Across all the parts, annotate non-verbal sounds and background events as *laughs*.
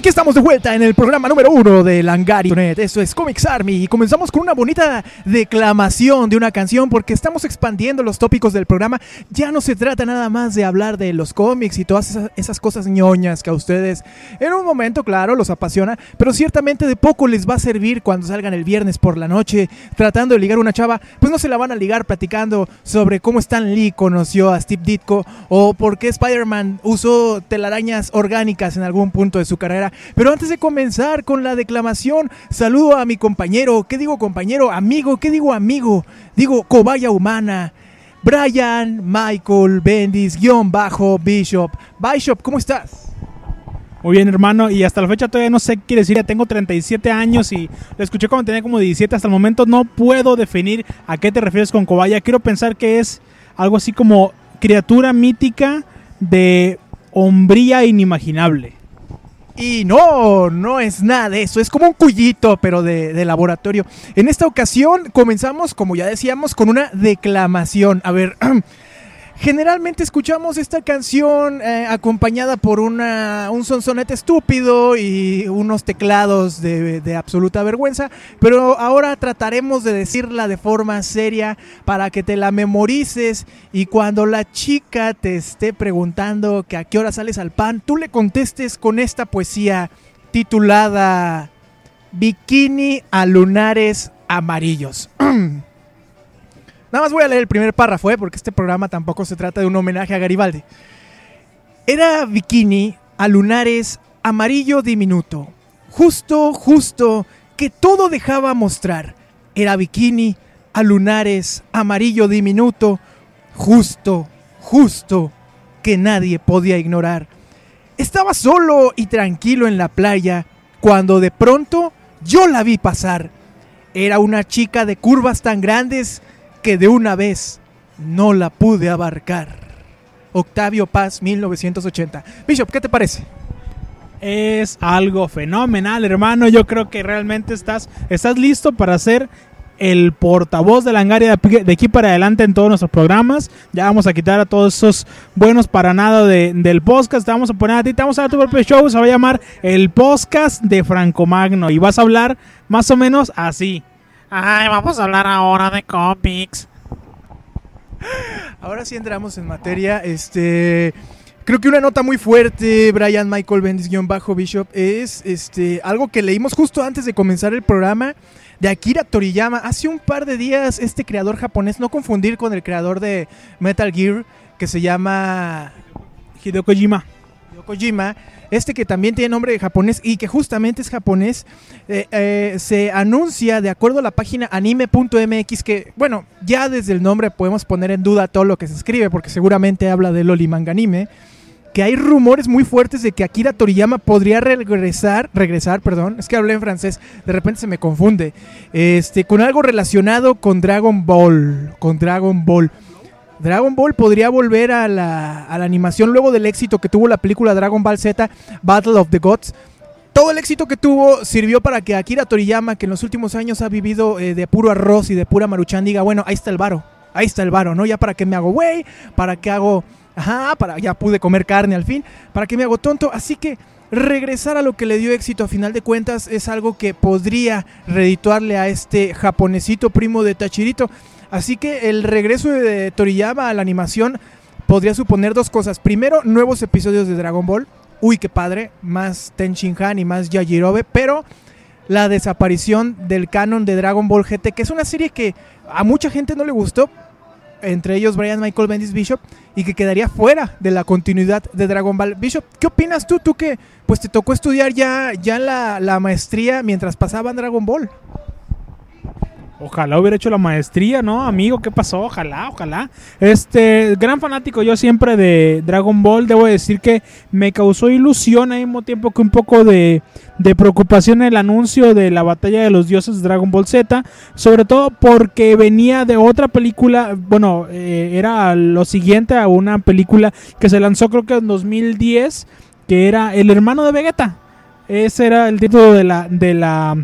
Aquí estamos de vuelta en el programa número uno de Langari.net. Eso es Comics Army. Y comenzamos con una bonita declamación de una canción porque estamos expandiendo los tópicos del programa. Ya no se trata nada más de hablar de los cómics y todas esas, cosas ñoñas que a ustedes en un momento, claro, los apasiona. Pero ciertamente de poco les va a servir cuando salgan el viernes por la noche tratando de ligar una chava. Pues no se la van a ligar platicando sobre cómo Stan Lee conoció a Steve Ditko o por qué Spider-Man usó telarañas orgánicas en algún punto de su carrera pero antes de comenzar con la declamación, saludo a mi compañero. ¿Qué digo compañero? Amigo. ¿Qué digo amigo? Digo cobaya humana. Brian Michael Bendis, guion bajo Bishop. Bishop, ¿cómo estás? Muy bien, hermano, y hasta la fecha todavía no sé qué decir. Ya tengo 37 años y lo escuché cuando tenía como 17. Hasta el momento no puedo definir a qué te refieres con cobaya. Quiero pensar que es algo así como criatura mítica de hombría inimaginable. Y no, no es nada de eso, es como un cuyito, pero de, de, laboratorio. En esta ocasión comenzamos, como ya decíamos, con una declamación. A ver, *clears throat* generalmente escuchamos esta canción eh, acompañada por una, un sonsonete estúpido y unos teclados de, de, absoluta vergüenza, pero ahora trataremos de decirla de forma seria para que te la memorices y cuando la chica te esté preguntando que a qué hora sales al pan, tú le contestes con esta poesía titulada Bikini a lunares amarillos. *clears throat* Nada más voy a leer el primer párrafo, ¿eh? porque este programa tampoco se trata de un homenaje a Garibaldi. Era bikini a lunares amarillo diminuto. Justo, justo, que todo dejaba mostrar. Era bikini a lunares amarillo diminuto. Justo, justo, que nadie podía ignorar. Estaba solo y tranquilo en la playa cuando de pronto yo la vi pasar. Era una chica de curvas tan grandes que de una vez no la pude abarcar. Octavio Paz, 1980. Bishop, ¿qué te parece? Es algo fenomenal, hermano. Yo creo que realmente estás, estás listo para ser el portavoz de la Langaria de aquí para adelante en todos nuestros programas. Ya vamos a quitar a todos esos buenos para nada de, del podcast. Te vamos a poner a ti, te vamos a dar tu propio show. Se va a llamar el podcast de Franco Magno. Y vas a hablar más o menos así. Ay, vamos a hablar ahora de cómics. Ahora sí entramos en materia. Este. Creo que una nota muy fuerte, Brian Michael Bendis-Bajo Bishop, es este, algo que leímos justo antes de comenzar el programa de Akira Toriyama. Hace un par de días, este creador japonés, no confundir con el creador de Metal Gear, que se llama Hideo Kojima. Hideo Kojima este que también tiene nombre japonés y que justamente es japonés, eh, eh, se anuncia de acuerdo a la página anime.mx que, bueno, ya desde el nombre podemos poner en duda todo lo que se escribe porque seguramente habla de Loli manga anime que hay rumores muy fuertes de que Akira Toriyama podría regresar, regresar, perdón, es que hablé en francés, de repente se me confunde, este, con algo relacionado con Dragon Ball, con Dragon Ball. Dragon Ball podría volver a la, animación luego del éxito que tuvo la película Dragon Ball Z, Battle of the Gods. Todo el éxito que tuvo sirvió para que Akira Toriyama, que en los últimos años ha vivido eh, de puro arroz y de pura maruchan, diga, bueno, ahí está el varo, ahí está el varo, ¿no? Ya para qué me hago güey, para qué hago, ajá, para ya pude comer carne al fin, para qué me hago tonto. Así que regresar a lo que le dio éxito a final de cuentas es algo que podría redituarle a este japonesito primo de Tachirito. Así que el regreso de Toriyama a la animación podría suponer dos cosas. Primero, nuevos episodios de Dragon Ball. Uy, qué padre. Más Ten Shin Han y más Yajirobe. Pero la desaparición del canon de Dragon Ball GT, que es una serie que a mucha gente no le gustó. Entre ellos Brian Michael Bendis Bishop. Y que quedaría fuera de la continuidad de Dragon Ball. Bishop, ¿qué opinas tú? Tú que pues te tocó estudiar ya, ya la, la maestría mientras pasaban Dragon Ball. Ojalá hubiera hecho la maestría, ¿no? Amigo, ¿qué pasó? Ojalá, ojalá. Este, gran fanático yo siempre de Dragon Ball. Debo decir que me causó ilusión al mismo tiempo que un poco de, preocupación el anuncio de la batalla de los dioses de Dragon Ball Z. Sobre todo porque venía de otra película, bueno, eh, era lo siguiente a una película que se lanzó creo que en 2010, que era El hermano de Vegeta. Ese era el título de la... De la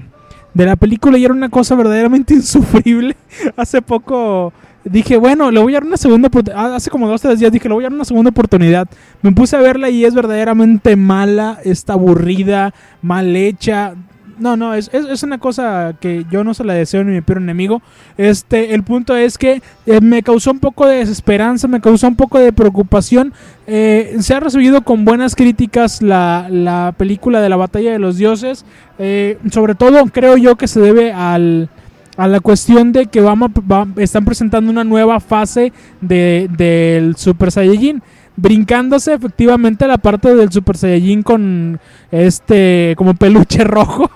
de la película y era una cosa verdaderamente *laughs* insufrible. Hace poco dije, bueno, le voy a dar una segunda oportunidad. Hace como dos o tres días dije, le voy a dar una segunda oportunidad. Me puse a verla y es verdaderamente mala, está aburrida, mal hecha. No, no, es, es, es una cosa que yo no se la deseo ni mi peor enemigo. Este, el punto es que eh, me causó un poco de desesperanza, me causó un poco de preocupación. Eh, se ha recibido con buenas críticas la, la película de la batalla de los dioses. Eh, sobre todo creo yo que se debe al, a la cuestión de que vamos, va- están presentando una nueva fase de, del Super Saiyajin. Brincándose efectivamente la parte del Super Saiyajin con este como peluche *laughs* rojo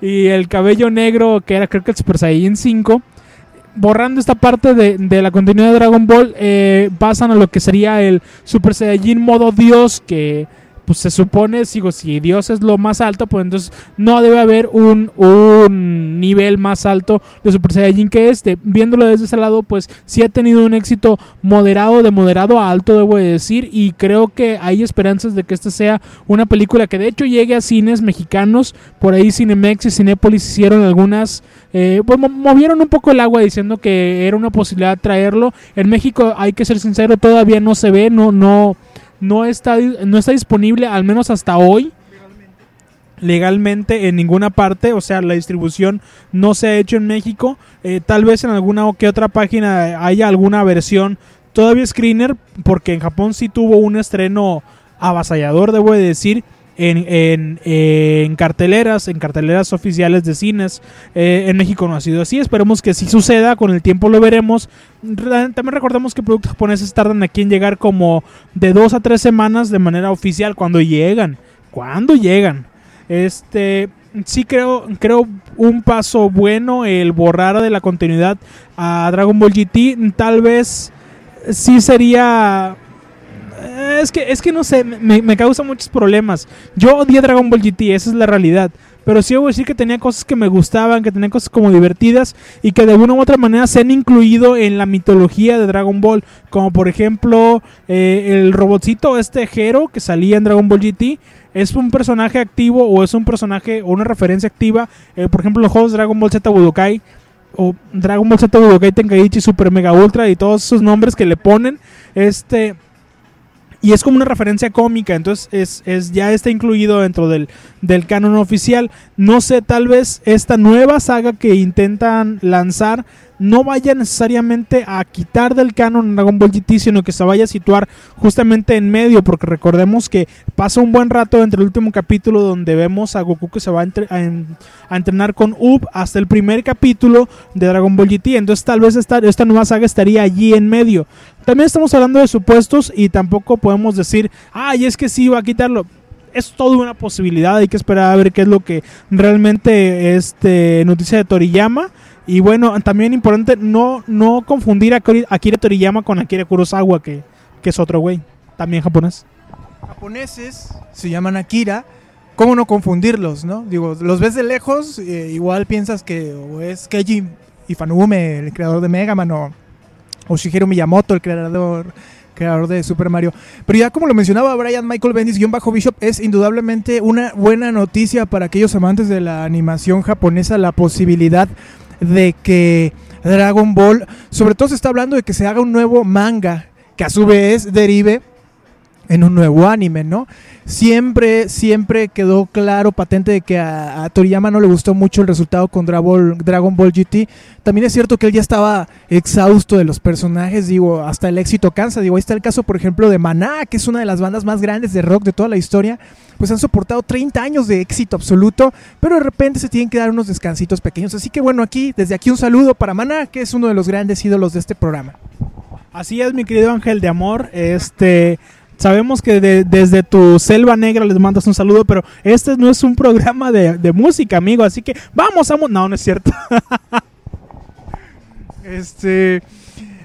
y el cabello negro que era creo que el Super Saiyajin 5 borrando esta parte de, de la continuidad de Dragon Ball, eh, pasan a lo que sería el Super Saiyajin modo Dios, que pues se supone, sigo, si Dios es lo más alto, pues entonces no debe haber un, un nivel más alto de Super Saiyajin que este. Viéndolo desde ese lado, pues sí ha tenido un éxito moderado, de moderado a alto, debo de decir, y creo que hay esperanzas de que esta sea una película que de hecho llegue a cines mexicanos. Por ahí Cinemex y Cinépolis hicieron algunas eh, pues mo- movieron un poco el agua diciendo que era una posibilidad traerlo. En México, hay que ser sincero, todavía no se ve, no, no, no está, no está disponible, al menos hasta hoy. Legalmente en ninguna parte, o sea, la distribución no se ha hecho en México. Eh, tal vez en alguna o que otra página haya alguna versión todavía screener, porque en Japón sí tuvo un estreno avasallador, debo de decir, en, en- carteleras, en carteleras oficiales de cines. Eh, en México no ha sido así. Esperemos que sí suceda. Con el tiempo lo veremos. Re- También recordemos que productos japoneses tardan aquí en llegar como de dos a tres semanas de manera oficial. Cuando llegan. Cuando llegan. Este. Sí creo, creo un paso bueno el borrar de la continuidad a Dragon Ball GT. Tal vez sí sería Es que, es que no sé, me, causa muchos problemas. Yo odié Dragon Ball GT, esa es la realidad. Pero sí debo decir que tenía cosas que me gustaban, que tenía cosas como divertidas y que de alguna u otra manera se han incluido en la mitología de Dragon Ball. Como por ejemplo eh, el robotcito este Hero que salía en Dragon Ball GT. ¿Es un personaje activo o es un personaje o una referencia activa? Eh, por ejemplo, los juegos Dragon Ball Z Budokai o Dragon Ball Z Budokai Tenkaichi Super Mega Ultra y todos esos nombres que le ponen. Este y es como una referencia cómica, entonces es, es ya está incluido dentro del, del canon oficial. No sé, tal vez esta nueva saga que intentan lanzar no vaya necesariamente a quitar del canon Dragon Ball GT, sino que se vaya a situar justamente en medio, porque recordemos que pasa un buen rato entre el último capítulo donde vemos a Goku que se va a, entre- a en- a entrenar con Up hasta el primer capítulo de Dragon Ball GT, entonces tal vez esta, esta nueva saga estaría allí en medio. También estamos hablando de supuestos y tampoco podemos decir, ay, es que sí va a quitarlo. Es toda una posibilidad, hay que esperar a ver qué es lo que realmente este noticia de Toriyama. Y bueno, también importante no, no confundir a Akira Toriyama con Akira Kurosawa, que, que es otro güey, también japonés. japoneses se llaman Akira. ¿Cómo no confundirlos, no? Digo, los ves de lejos, eh, igual piensas que o es Keiji Ifanume, el creador de Mega Man, o, o Shigeru Miyamoto, el creador, creador de Super Mario. Pero ya como lo mencionaba Brian Michael Bendis, guion bajo Bishop, es indudablemente una buena noticia para aquellos amantes de la animación japonesa, la posibilidad de que Dragon Ball, sobre todo se está hablando de que se haga un nuevo manga, que a su vez derive en un nuevo anime, ¿no? Siempre, siempre quedó claro, patente de que a, Toriyama no le gustó mucho el resultado con Dragon Ball GT. También es cierto que él ya estaba exhausto de los personajes, digo, hasta el éxito cansa. Digo, ahí está el caso, por ejemplo, de Maná, que es una de las bandas más grandes de rock de toda la historia. Pues han soportado 30 años de éxito absoluto, pero de repente se tienen que dar unos descansitos pequeños. Así que bueno, aquí, desde aquí un saludo para Maná, que es uno de los grandes ídolos de este programa. Así es, mi querido Ángel de Amor. Este. Sabemos que de- desde tu selva negra les mandas un saludo, pero este no es un programa de, música, amigo. Así que vamos mu- No, no es cierto. *laughs* Este,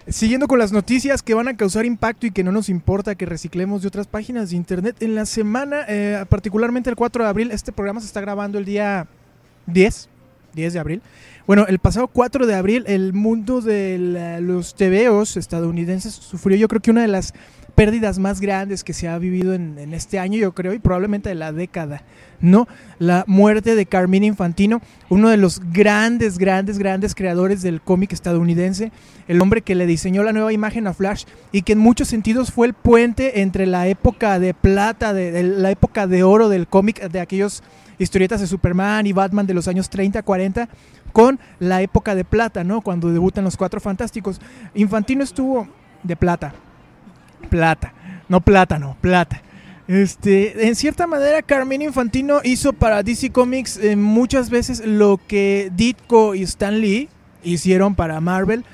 siguiendo con las noticias que van a causar impacto y que no nos importa que reciclemos de otras páginas de internet. En la semana, eh, particularmente el 4 de abril, este programa se está grabando el día 10, 10 de abril. Bueno, el pasado 4 de abril el mundo de la- los TVOs estadounidenses sufrió yo creo que una de las pérdidas más grandes que se ha vivido en, este año, yo creo, y probablemente de la década, ¿no? La muerte de Carmine Infantino, uno de los grandes, grandes, grandes creadores del cómic estadounidense, el hombre que le diseñó la nueva imagen a Flash y que en muchos sentidos fue el puente entre la época de plata, de, de la época de oro del cómic, de aquellos historietas de Superman y Batman de los años 30, 40, con la época de plata, ¿no? Cuando debutan los Cuatro Fantásticos. Infantino estuvo de plata, plata, no plátano, plata. Este, en cierta manera, Carmine Infantino hizo para DC Comics eh, muchas veces lo que Ditko y Stan Lee hicieron para Marvel.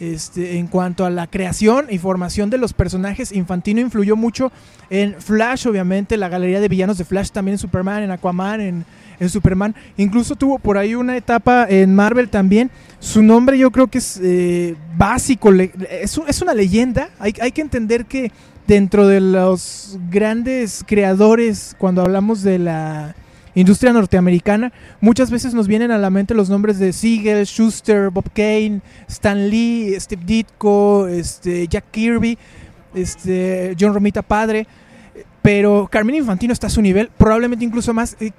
Este, en cuanto a la creación y formación de los personajes, Infantino influyó mucho en Flash, obviamente, la galería de villanos de Flash, también en Superman, en Aquaman, en, Superman. Incluso tuvo por ahí una etapa en Marvel también. Su nombre yo creo que es eh, básico, es, es una leyenda. Hay, hay que entender que dentro de los grandes creadores, cuando hablamos de la industria norteamericana, muchas veces nos vienen a la mente los nombres de Siegel, Schuster, Bob Kane, Stan Lee, Steve Ditko, este, Jack Kirby, este, John Romita padre. Pero Carmine Infantino está a su nivel, probablemente incluso más. Eh,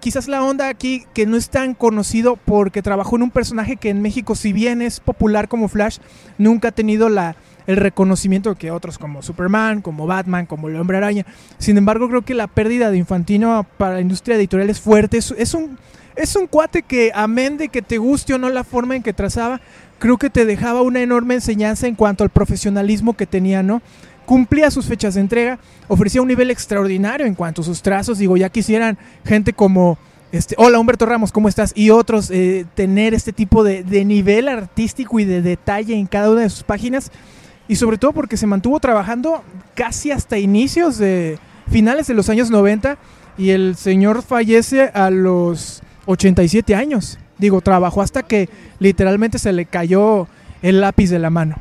quizás la onda aquí que no es tan conocido porque trabajó en un personaje que en México, si bien es popular como Flash, nunca ha tenido la, el reconocimiento que otros como Superman, como Batman, como el Hombre Araña. Sin embargo, creo que la pérdida de Infantino para la industria editorial es fuerte. Es, un, es un cuate que, amén de que te guste o no la forma en que trazaba, creo que te dejaba una enorme enseñanza en cuanto al profesionalismo que tenía, ¿no? Cumplía sus fechas de entrega, ofrecía un nivel extraordinario en cuanto a sus trazos. Digo, ya quisieran gente como este, hola Humberto Ramos, ¿cómo estás? Y otros eh, tener este tipo de, de nivel artístico y de detalle en cada una de sus páginas. Y sobre todo porque se mantuvo trabajando casi hasta inicios de finales de los años 90 y el señor fallece a los 87 años. Digo, trabajó hasta que literalmente se le cayó el lápiz de la mano.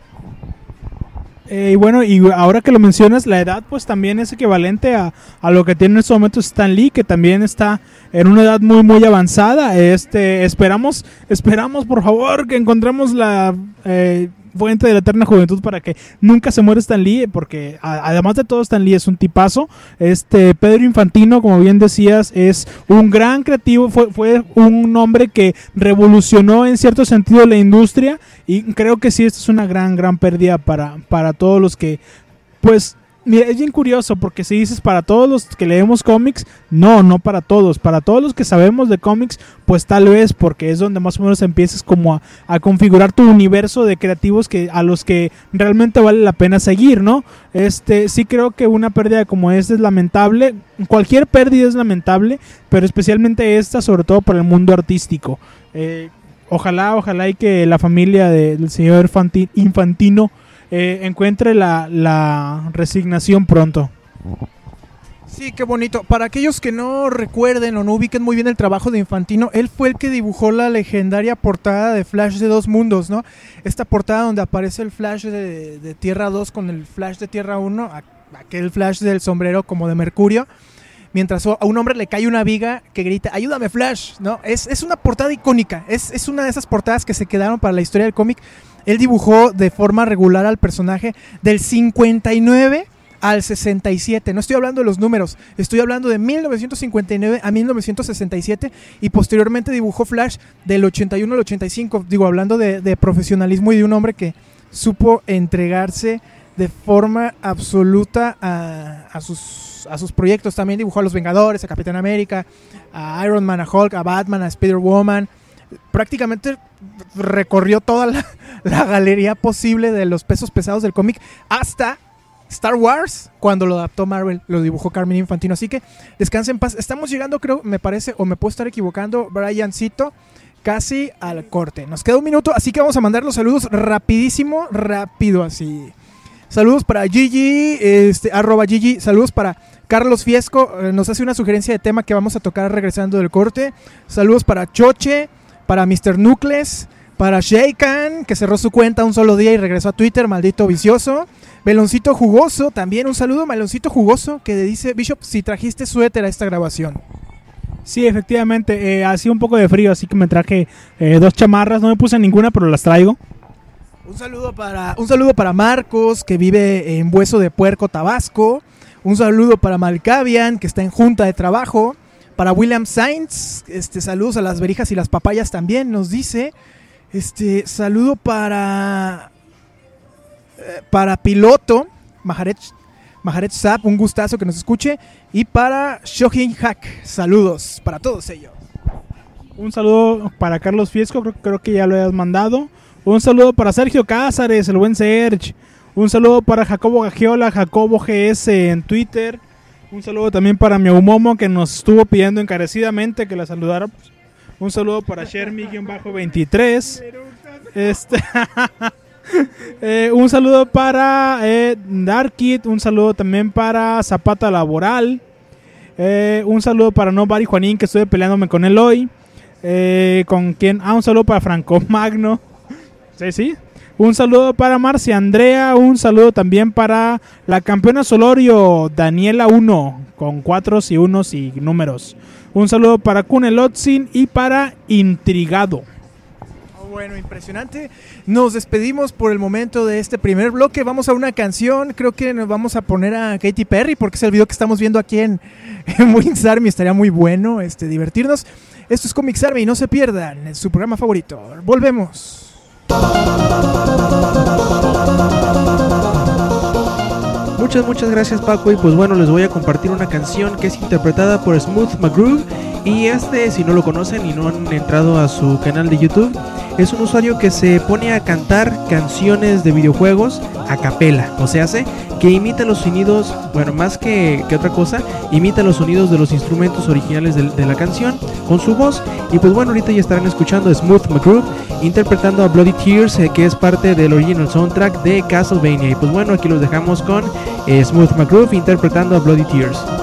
Eh, y bueno, y ahora que lo mencionas, la edad pues también es equivalente a, a lo que tiene en este momento Stan Lee, que también está en una edad muy muy avanzada. Este, esperamos, esperamos por favor que encontremos la eh, fuente de la eterna juventud para que nunca se muera Stan Lee, porque además de todo Stan Lee es un tipazo. Este Pedro Infantino, como bien decías, es un gran creativo, fue, fue un hombre que revolucionó en cierto sentido la industria y creo que sí, esto es una gran, gran pérdida para, para todos los que, pues, es bien curioso porque si dices para todos los que leemos cómics, no, no para todos, para todos los que sabemos de cómics, pues tal vez porque es donde más o menos empiezas como a, a configurar tu universo de creativos que a los que realmente vale la pena seguir, ¿no? Este, sí creo que una pérdida como esta es lamentable, cualquier pérdida es lamentable, pero especialmente esta, sobre todo para el mundo artístico. Eh, ojalá, ojalá y que la familia de- del señor Fanti- Infantino eh, encuentre la, la resignación pronto. Sí, qué bonito. Para aquellos que no recuerden o no ubiquen muy bien el trabajo de Infantino, él fue el que dibujó la legendaria portada de Flash de Dos Mundos, ¿no? Esta portada donde aparece el Flash de, Tierra 2 con el Flash de Tierra 1, a- aquel Flash del sombrero como de Mercurio, mientras a un hombre le cae una viga que grita, ayúdame Flash, ¿no? Es, es una portada icónica, es, es una de esas portadas que se quedaron para la historia del cómic. Él dibujó de forma regular al personaje del 59 al 67. No estoy hablando de los números, estoy hablando de 1959 a 1967 y posteriormente dibujó Flash del 81 al 85. Digo, hablando de, profesionalismo y de un hombre que supo entregarse de forma absoluta a, a sus, a sus proyectos. También dibujó a los Vengadores, a Capitán América, a Iron Man, a Hulk, a Batman, a Spider-Woman. Prácticamente recorrió toda *laughs* la, galería posible de los pesos pesados del cómic hasta Star Wars, cuando lo adaptó Marvel, lo dibujó Carmen Infantino. Así que descansen en paz. Estamos llegando, creo, me parece, o me puedo estar equivocando, Briancito, casi al corte. Nos queda un minuto, así que vamos a mandar los saludos rapidísimo, rápido así. Saludos para Gigi, este, arroba Gigi. Saludos para Carlos Fiesco. eh, nos hace una sugerencia de tema que vamos a tocar regresando del corte. Saludos para Choche, para Mr. Nucles, Para Shaykan, que cerró su cuenta un solo día y regresó a Twitter, maldito vicioso. Meloncito Jugoso, también un saludo, Meloncito Jugoso, que dice, Bishop, si trajiste suéter a esta grabación. Sí, efectivamente, eh, hacía un poco de frío, así que me traje eh, dos chamarras, no me puse ninguna, pero las traigo. Un saludo para un saludo para Marcos que vive en Hueso de Puerco, Tabasco. Un saludo para Malcavian que está en junta de trabajo. Para William Sainz, este saludos a las berijas y las papayas también nos dice. Este saludo para eh, para Piloto Maharet Maharet Zap, un gustazo que nos escuche y para Shohin Hack, saludos para todos ellos. Un saludo para Carlos Fiesco, creo, creo que ya lo hayas mandado. Un saludo para Sergio Cázares, el buen Serge. Un saludo para Jacobo Gagiola, Jacobo GS en Twitter. Un saludo también para mi Momo que nos estuvo pidiendo encarecidamente que la saludáramos. Un saludo para Shermy-23. Este, *laughs* eh, un saludo para eh, Darkit. Un saludo también para Zapata Laboral. Eh, un saludo para Nobody Juanín, que estuve peleándome con él hoy. Eh, con quien. Ah, un saludo para Franco Magno. *laughs* Sí, sí. Un saludo para Marcia Andrea. Un saludo también para la campeona Solorio, Daniela 1, con cuatros y unos y números. Un saludo para Kunelotzin y para Intrigado. Oh, Bueno, impresionante. Nos despedimos por el momento de este primer bloque. Vamos a una canción. Creo que nos vamos a poner a Katy Perry porque es el video que estamos viendo aquí en, *laughs* en Army. Estaría muy bueno este, divertirnos. Esto es Comics Army. No se pierdan. Su programa favorito. Volvemos. Muchas, muchas gracias Paco. Y pues bueno, les voy a compartir una canción que es interpretada por Smooth McGroove y este, si no lo conocen y no han entrado a su canal de YouTube, es un usuario que se pone a cantar canciones de videojuegos a capela, o sea, hace que imita los sonidos, bueno, más que, que otra cosa, imita los sonidos de los instrumentos originales de, la canción con su voz y pues bueno, ahorita ya estarán escuchando a Smooth McGroove interpretando a Bloody Tears, eh, que es parte del original soundtrack de Castlevania. Y pues bueno, aquí los dejamos con eh, Smooth McGroove interpretando a Bloody Tears.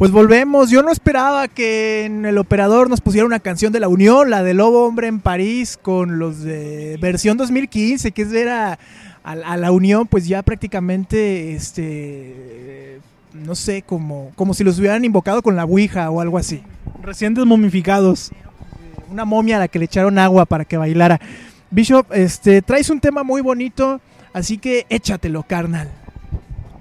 Pues volvemos. Yo no esperaba que en el operador nos pusiera una canción de la Unión, la de Lobo Hombre en París, con los de versión 2015, que es ver a, a- a la Unión, pues ya prácticamente, este, no sé, como, como si los hubieran invocado con la Ouija o algo así. Recientes momificados. Una momia a la que le echaron agua para que bailara. Bishop, este, traes un tema muy bonito, así que échatelo, carnal.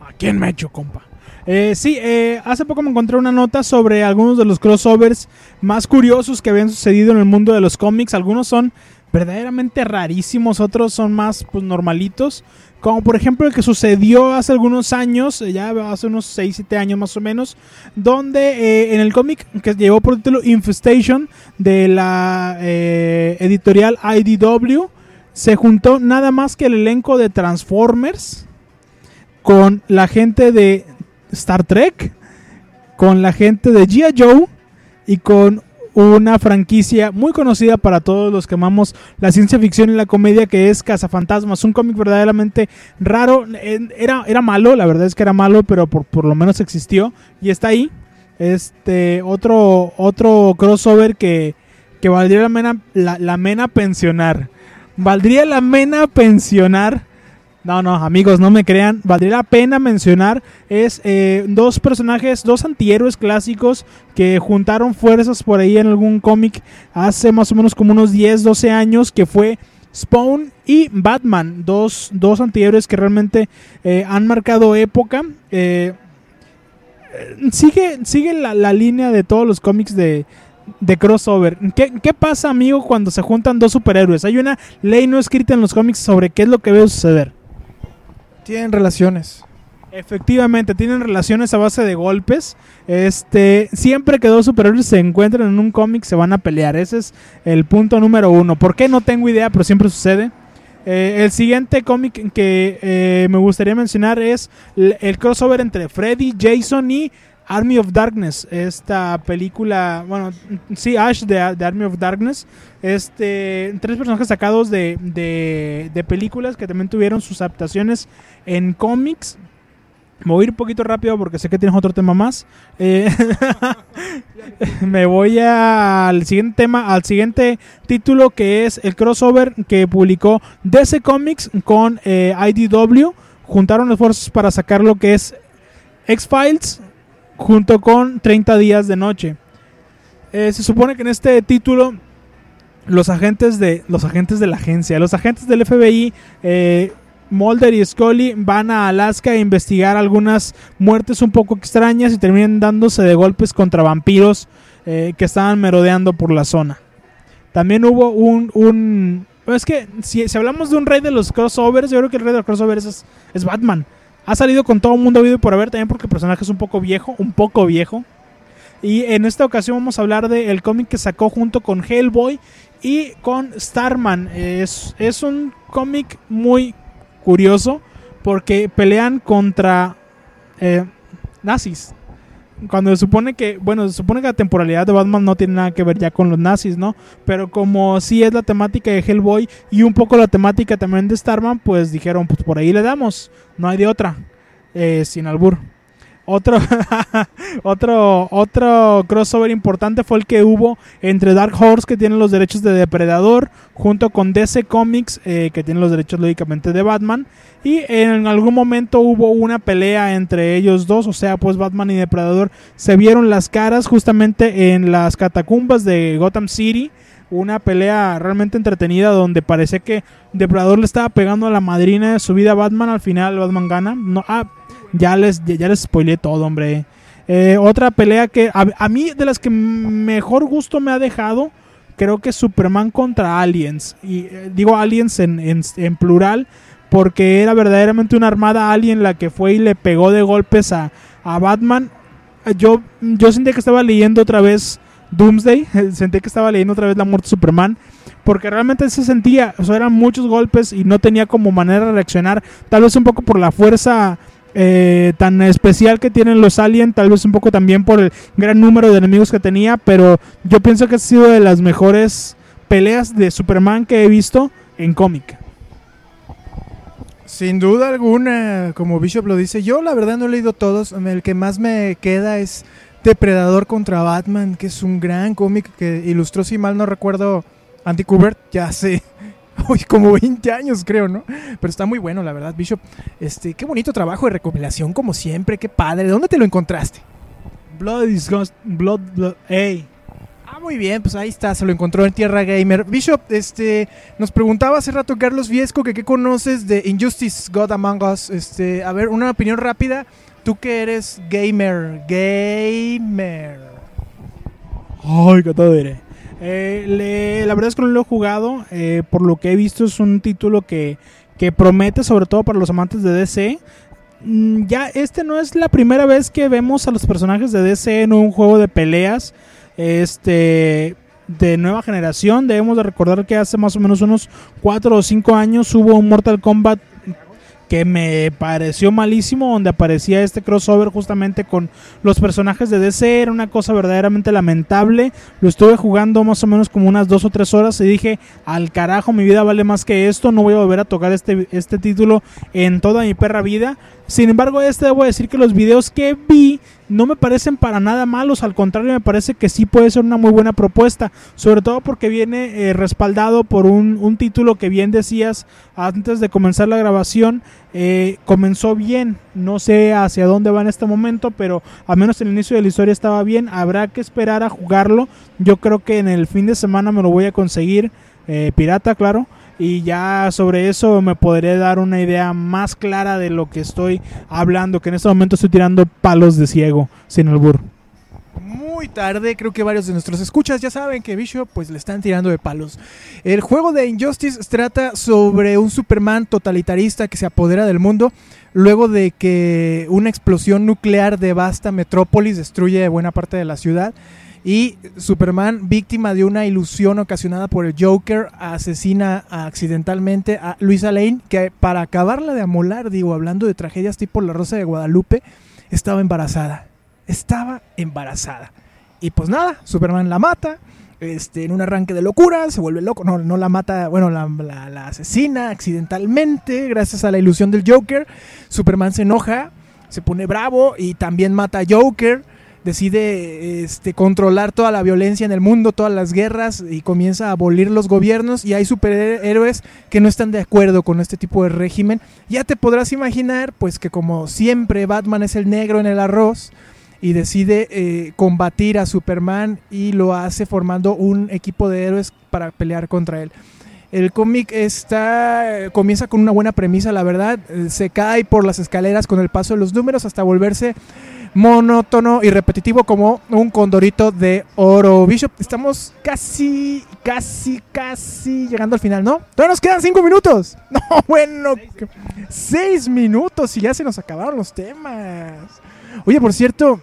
¿A quién me ha hecho, compa? Eh, sí, eh, hace poco me encontré una nota sobre algunos de los crossovers más curiosos que habían sucedido en el mundo de los cómics. Algunos son verdaderamente rarísimos, otros son más pues normalitos. Como por ejemplo el que sucedió hace algunos años, eh, ya hace unos 6, 7 años más o menos, donde eh, en el cómic que llevó por título Infestation de la eh, editorial IDW, se juntó nada más que el elenco de Transformers con la gente de Star Trek, con la gente de G.I. Joe y con una franquicia muy conocida para todos los que amamos la ciencia ficción y la comedia que es Cazafantasmas, un cómic verdaderamente raro, era, era malo, la verdad es que era malo, pero por, por lo menos existió y está ahí. Este otro otro crossover que, que valdría la la, la mena pensionar. Valdría la pena pensionar. No, no, amigos, no me crean. Valdría la pena mencionar. Es eh, dos personajes, dos antihéroes clásicos que juntaron fuerzas por ahí en algún cómic hace más o menos como unos 10, 12 años. Que fue Spawn y Batman. Dos, dos antihéroes que realmente eh, han marcado época. Eh, eh, sigue sigue la, la línea de todos los cómics de, de crossover. ¿Qué, ¿Qué pasa, amigo, cuando se juntan dos superhéroes? Hay una ley no escrita en los cómics sobre qué es lo que veo suceder. Tienen relaciones. Efectivamente, tienen relaciones a base de golpes. Este, siempre que dos superhéroes se encuentran en un cómic se van a pelear. Ese es el punto número uno. ¿Por qué? No tengo idea, pero siempre sucede. Eh, el siguiente cómic que eh, me gustaría mencionar es el crossover entre Freddy, Jason y Army of Darkness. Esta película, bueno, sí, Ash de, Army of Darkness. Este, tres personajes sacados de, de, de películas que también tuvieron sus adaptaciones en cómics. Me voy a ir un poquito rápido porque sé que tienes otro tema más. Eh, *laughs* me voy al siguiente tema, al siguiente título que es el crossover que publicó DC Comics con eh, IDW. Juntaron esfuerzos para sacar lo que es X-Files junto con 30 días de noche. Eh, se supone que en este título los agentes de los agentes de la agencia, los agentes del FBI eh, Mulder y Scully van a Alaska a investigar algunas muertes un poco extrañas y terminan dándose de golpes contra vampiros eh, que estaban merodeando por la zona. También hubo un... un es que si, si hablamos de un rey de los crossovers, yo creo que el rey de los crossovers es, es Batman. Ha salido con todo el mundo y por haber también porque el personaje es un poco viejo, un poco viejo. Y en esta ocasión vamos a hablar del cómic que sacó junto con Hellboy y con Starman. Es, es un cómic muy curioso porque pelean contra eh, nazis. Cuando se supone que, bueno, se supone que la temporalidad de Batman no tiene nada que ver ya con los nazis, ¿no? Pero como sí es la temática de Hellboy y un poco la temática también de Starman, pues dijeron, pues por ahí le damos, no hay de otra, eh, sin albur. Otro, *laughs* otro, otro crossover importante fue el que hubo entre Dark Horse, que tiene los derechos de Depredador, junto con DC Comics, eh, que tiene los derechos lógicamente de Batman. Y en algún momento hubo una pelea entre ellos dos, o sea, pues Batman y Depredador se vieron las caras justamente en las catacumbas de Gotham City. Una pelea realmente entretenida donde parece que Depredador le estaba pegando a la madrina de su vida a Batman. Al final Batman gana. No, ah, ya les, ya, les spoileé todo, hombre. Eh, otra pelea que a, mí de las que mejor gusto me ha dejado, creo que Superman contra Aliens. Y eh, digo Aliens en, en, plural porque era verdaderamente una armada alien la que fue y le pegó de golpes a, a Batman. Eh, Yo, yo sentí que estaba leyendo otra vez Doomsday, *laughs* sentí que estaba leyendo otra vez la muerte de Superman, porque realmente se sentía, o eran muchos golpes y no tenía como manera de reaccionar, tal vez un poco por la fuerza eh, tan especial que tienen los aliens, tal vez un poco también por el gran número de enemigos que tenía, pero yo pienso que ha sido de las mejores peleas de Superman que he visto en cómic. Sin duda alguna, como Bishop lo dice, yo la verdad no he leído todos. El que más me queda es Depredador contra Batman, que es un gran cómic que ilustró, si mal no recuerdo, Andy Kubert, ya hace *laughs* uy, como 20 años creo, ¿no? Pero está muy bueno, la verdad, Bishop. Este, qué bonito trabajo de recopilación, como siempre, qué padre. ¿De dónde te lo encontraste? Blood Disgust, Blood, Blood, ey. Ah, muy bien, pues ahí está, se lo encontró en Tierra Gamer. Bishop, este, nos preguntaba hace rato Carlos Viesco que qué conoces de Injustice God Among Us. Este, a ver, una opinión rápida. Tú que eres gamer, gamer. Ay, que todo diré. Eh, le- la verdad es que no lo he jugado. eh, por lo que he visto es un título que, que promete sobre todo para los amantes de DC. Mm, Ya este no es la primera vez que vemos a los personajes de DC en un juego de peleas. Este de nueva generación. Debemos de recordar que hace más o menos unos 4 o 5 años hubo un Mortal Kombat que me pareció malísimo, donde aparecía este crossover justamente con los personajes de DC, era una cosa verdaderamente lamentable, lo estuve jugando más o menos como unas dos o tres horas y dije, al carajo, mi vida vale más que esto, no voy a volver a tocar este, este título en toda mi perra vida. Sin embargo, este debo decir que los videos que vi no me parecen para nada malos, al contrario me parece que sí puede ser una muy buena propuesta, sobre todo porque viene eh, respaldado por un, un título que bien decías antes de comenzar la grabación, eh, comenzó bien, no sé hacia dónde va en este momento, pero al menos el inicio de la historia estaba bien, habrá que esperar a jugarlo, yo creo que en el fin de semana me lo voy a conseguir, eh, pirata claro, y ya sobre eso me podré dar una idea más clara de lo que estoy hablando, que en este momento estoy tirando palos de ciego, sin albur. Muy tarde, creo que varios de nuestros escuchas ya saben que Bishop pues le están tirando de palos. El juego de Injustice trata sobre un Superman totalitarista que se apodera del mundo luego de que una explosión nuclear devasta Metrópolis, destruye buena parte de la ciudad y Superman, víctima de una ilusión ocasionada por el Joker, asesina accidentalmente a Luisa Lane, que para acabarla de amolar, digo, hablando de tragedias tipo La Rosa de Guadalupe, estaba embarazada. Estaba embarazada. Y pues nada, Superman la mata. Este, en un arranque de locura, se vuelve loco. No, no la mata, bueno, la, la- la asesina accidentalmente, gracias a la ilusión del Joker. Superman se enoja, se pone bravo y también mata a Joker. Decide este, controlar toda la violencia en el mundo, todas las guerras y comienza a abolir los gobiernos. Y hay superhéroes que no están de acuerdo con este tipo de régimen. Ya te podrás imaginar, pues que como siempre Batman es el negro en el arroz y decide eh, combatir a Superman y lo hace formando un equipo de héroes para pelear contra él. El cómic está eh, comienza con una buena premisa, la verdad. Eh, se cae por las escaleras con el paso de los números hasta volverse monótono y repetitivo como un condorito de oro. Bishop, estamos casi, casi, casi llegando al final, ¿no? Todavía nos quedan cinco minutos. *laughs* No, bueno, seis minutos y ya se nos acabaron los temas. Oye, por cierto,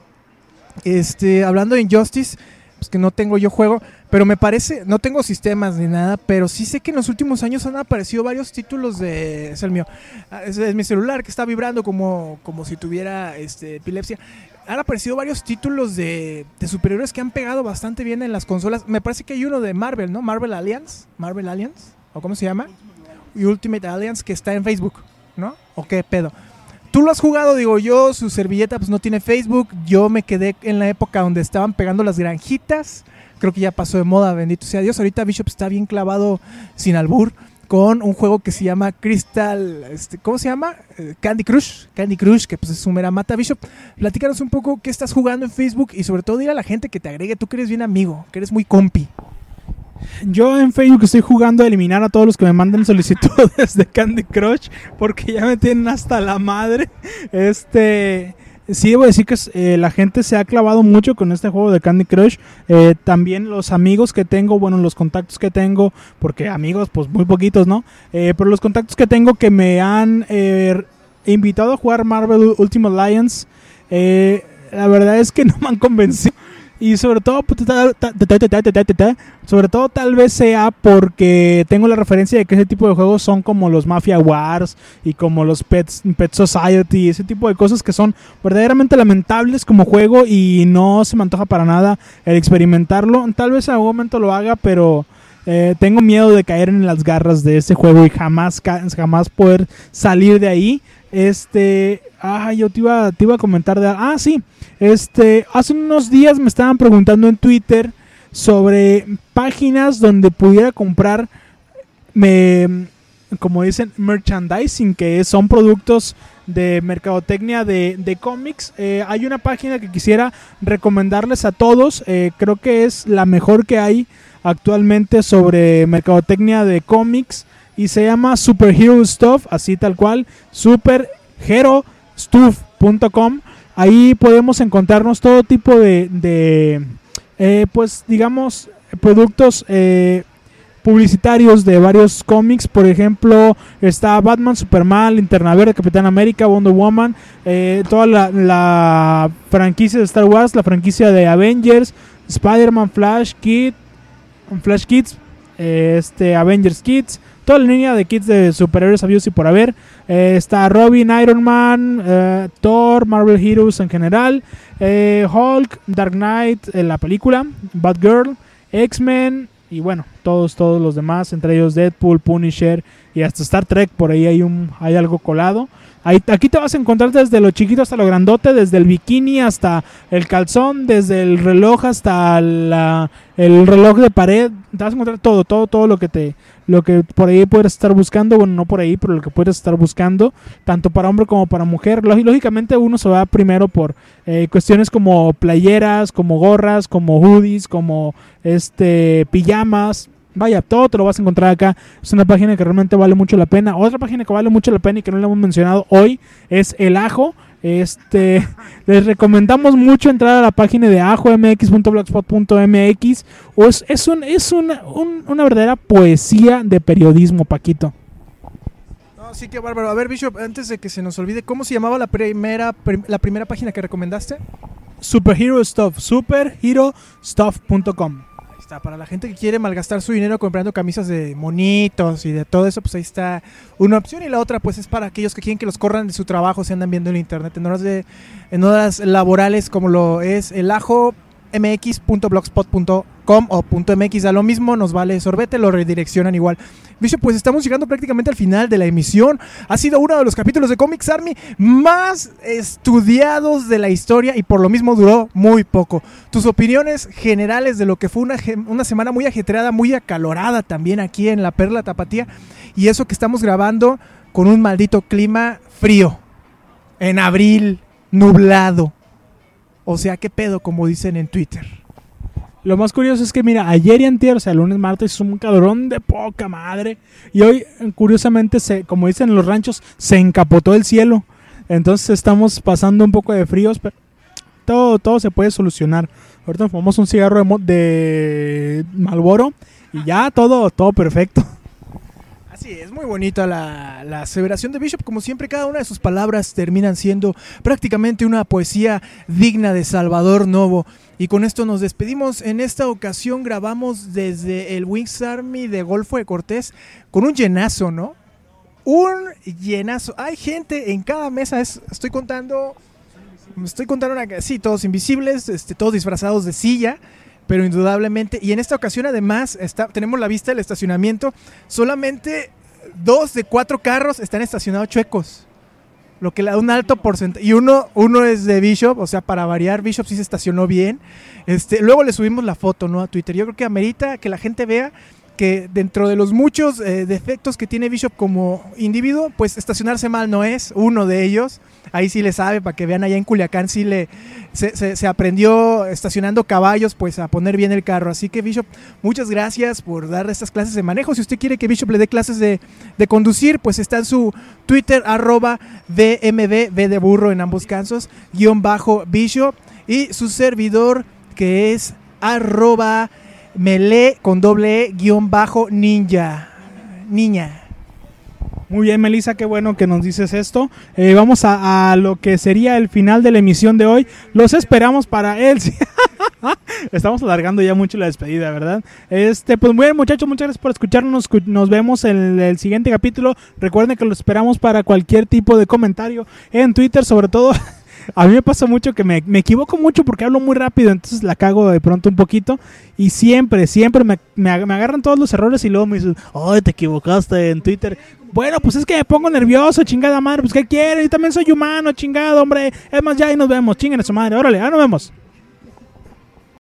este, hablando de Injustice, pues que no tengo yo juego, pero me parece, no tengo sistemas ni nada, pero sí sé que en los últimos años han aparecido varios títulos de, es el mío, Ah, es, mi celular que está vibrando como, como si tuviera este, epilepsia. Han aparecido varios títulos de, de superhéroes que han pegado bastante bien en las consolas. Me parece que hay uno de Marvel, ¿no? Marvel Alliance, Marvel Alliance, o cómo se llama, y Ultimate Alliance que está en Facebook, ¿no? ¿O qué pedo? Tú lo has jugado, digo yo, su servilleta pues no tiene Facebook. Yo me quedé en la época donde estaban pegando las granjitas. Creo que ya pasó de moda, bendito sea Dios. Ahorita Bishop está bien clavado sin albur con un juego que se llama Crystal, este, ¿cómo se llama? Eh, Candy Crush, Candy Crush, que pues es su mera mata. Bishop, platícanos un poco qué estás jugando en Facebook y sobre todo dile a la gente que te agregue, tú que eres bien amigo, que eres muy compi. Yo en Facebook estoy jugando a eliminar a todos los que me manden solicitudes de Candy Crush porque ya me tienen hasta la madre. Este, sí debo decir que eh, la gente se ha clavado mucho con este juego de Candy Crush. Eh, también los amigos que tengo, bueno, los contactos que tengo, porque amigos, pues muy poquitos, ¿no? Eh, pero los contactos que tengo que me han invitado a jugar Marvel Ultimate Alliance, la verdad es que no me han convencido. Y sobre todo, sobre todo tal vez sea porque tengo la referencia de que ese tipo de juegos son como los Mafia Wars y como los Pets, Pet Society, ese tipo de cosas que son verdaderamente lamentables como juego y no se me antoja para nada el experimentarlo. Tal vez en algún momento lo haga, pero eh, tengo miedo de caer en las garras de este juego y jamás, jamás poder salir de ahí. Este, ah, yo te iba, te iba a comentar de... Ah, sí este, hace unos días me estaban preguntando en Twitter sobre páginas donde pudiera comprar, me, como dicen, merchandising, que son productos de mercadotecnia de, de cómics. Eh, hay una página que quisiera recomendarles a todos. eh, creo que es la mejor que hay actualmente sobre mercadotecnia de cómics. Y se llama Superhero Stuff, así tal cual. Superherostuff.com. Ahí podemos encontrarnos todo tipo de, eh, pues digamos, productos eh, publicitarios de varios cómics. Por ejemplo, está Batman, Superman, Linterna Verde, Capitán América, Wonder Woman, eh, toda la, franquicia de Star Wars, la franquicia de Avengers, Spider-Man, Flash, Kid, Flash Kids, este Avengers Kids, toda la línea de kits de superhéroes sabios y por haber. Eh, está Robin, Iron Man, eh, Thor, Marvel Heroes en general, eh, Hulk, Dark Knight, la película, Batgirl, X-Men y bueno, todos todos los demás, entre ellos Deadpool, Punisher y hasta Star Trek, por ahí hay un hay algo colado. Ahí, aquí te vas a encontrar desde lo chiquito hasta lo grandote, desde el bikini hasta el calzón, desde el reloj hasta la- el reloj de pared. Te vas a encontrar todo, todo, todo lo que te, lo que por ahí puedes estar buscando. Bueno, no por ahí, pero lo que puedes estar buscando, tanto para hombre como para mujer. Lógi- Lógicamente uno se va primero por eh, cuestiones como playeras, como gorras, como hoodies, como este pijamas. Vaya, todo te lo vas a encontrar acá. Es una página que realmente vale mucho la pena. Otra página que vale mucho la pena y que no le hemos mencionado hoy es El Ajo. Este, *laughs* les recomendamos mucho entrar a la página de ajomx.blogspot.mx. Es, es, un, es una, un- una verdadera poesía de periodismo, Paquito. No, sí, qué bárbaro. A ver, Bishop, antes de que se nos olvide, ¿cómo se llamaba la primera, prim- la primera página que recomendaste? Superhero Stuff, superherostuff.com. Para la gente que quiere malgastar su dinero comprando camisas de monitos y de todo eso, pues ahí está una opción. Y la otra, pues es para aquellos que quieren que los corran de su trabajo, se andan viendo en internet, en horas, de, en horas laborales, como lo es el ajo mx.blogspot.com o .mx da lo mismo, nos vale sorbete, lo redireccionan igual. Bishop, pues estamos llegando prácticamente al final de la emisión. Ha sido uno de los capítulos de Comics Army más estudiados de la historia y por lo mismo duró muy poco. Tus opiniones generales de lo que fue una, una semana muy ajetreada, muy acalorada también aquí en la Perla Tapatía y eso que estamos grabando con un maldito clima frío. En abril, nublado. O sea, ¿qué pedo? Como dicen en Twitter. Lo más curioso es que, mira, ayer y antier, o sea, lunes, martes, es un calorón de poca madre. Y hoy, curiosamente, se, como dicen en los ranchos, se encapotó el cielo. Entonces estamos pasando un poco de fríos, pero todo, todo se puede solucionar. Ahorita fumamos un cigarro de, de Malboro y ya todo, todo perfecto. Así es, muy bonita la, la aseveración de Bishop. Como siempre, cada una de sus palabras terminan siendo prácticamente una poesía digna de Salvador Novo. Y con esto nos despedimos. En esta ocasión grabamos desde el Wings Army de Golfo de Cortés con un llenazo, ¿no? Un llenazo. Hay gente en cada mesa. Es- estoy contando. Estoy contando una. Sí, todos invisibles, este, todos disfrazados de silla. Pero indudablemente. Y en esta ocasión, además, está, tenemos la vista del estacionamiento. Solamente dos de cuatro carros están estacionados chuecos. Lo que le un alto porcentaje. Y uno, uno es de Bishop, o sea, para variar, Bishop sí se estacionó bien. Este, luego le subimos la foto, ¿no? A Twitter. Yo creo que amerita que la gente vea que dentro de los muchos eh, defectos que tiene Bishop como individuo, pues estacionarse mal no es uno de ellos. Ahí sí le sabe, para que vean allá en Culiacán, sí le se, aprendió estacionando caballos, pues a poner bien el carro. Así que Bishop, muchas gracias por dar estas clases de manejo. Si usted quiere que Bishop le dé clases de, de conducir, pues está en su Twitter, arroba BMB, B de burro en ambos casos, guion bajo Bishop, y su servidor que es arroba melee con doble E, guion bajo ninja. Niña. Muy bien, Melissa, qué bueno que nos dices esto. Eh, vamos a, lo que sería el final de la emisión de hoy. Los esperamos para él. *laughs* Estamos alargando ya mucho la despedida, ¿verdad? Este, pues muy bien, muchachos, muchas gracias por escucharnos. Escu- Nos vemos en el siguiente capítulo. Recuerden que los esperamos para cualquier tipo de comentario en Twitter, sobre todo. *laughs* A mí me pasa mucho que me, me equivoco mucho porque hablo muy rápido, entonces la cago de pronto un poquito. Y siempre, siempre me, me ag- me agarran todos los errores y luego me dicen, ¡ay, te equivocaste en Twitter! Bueno, pues es que me pongo nervioso, chingada madre. Pues, ¿qué quiere? Yo también soy humano, chingado, hombre. Es más, ya ahí nos vemos. Chinguen a su madre. Órale, ahora nos vemos.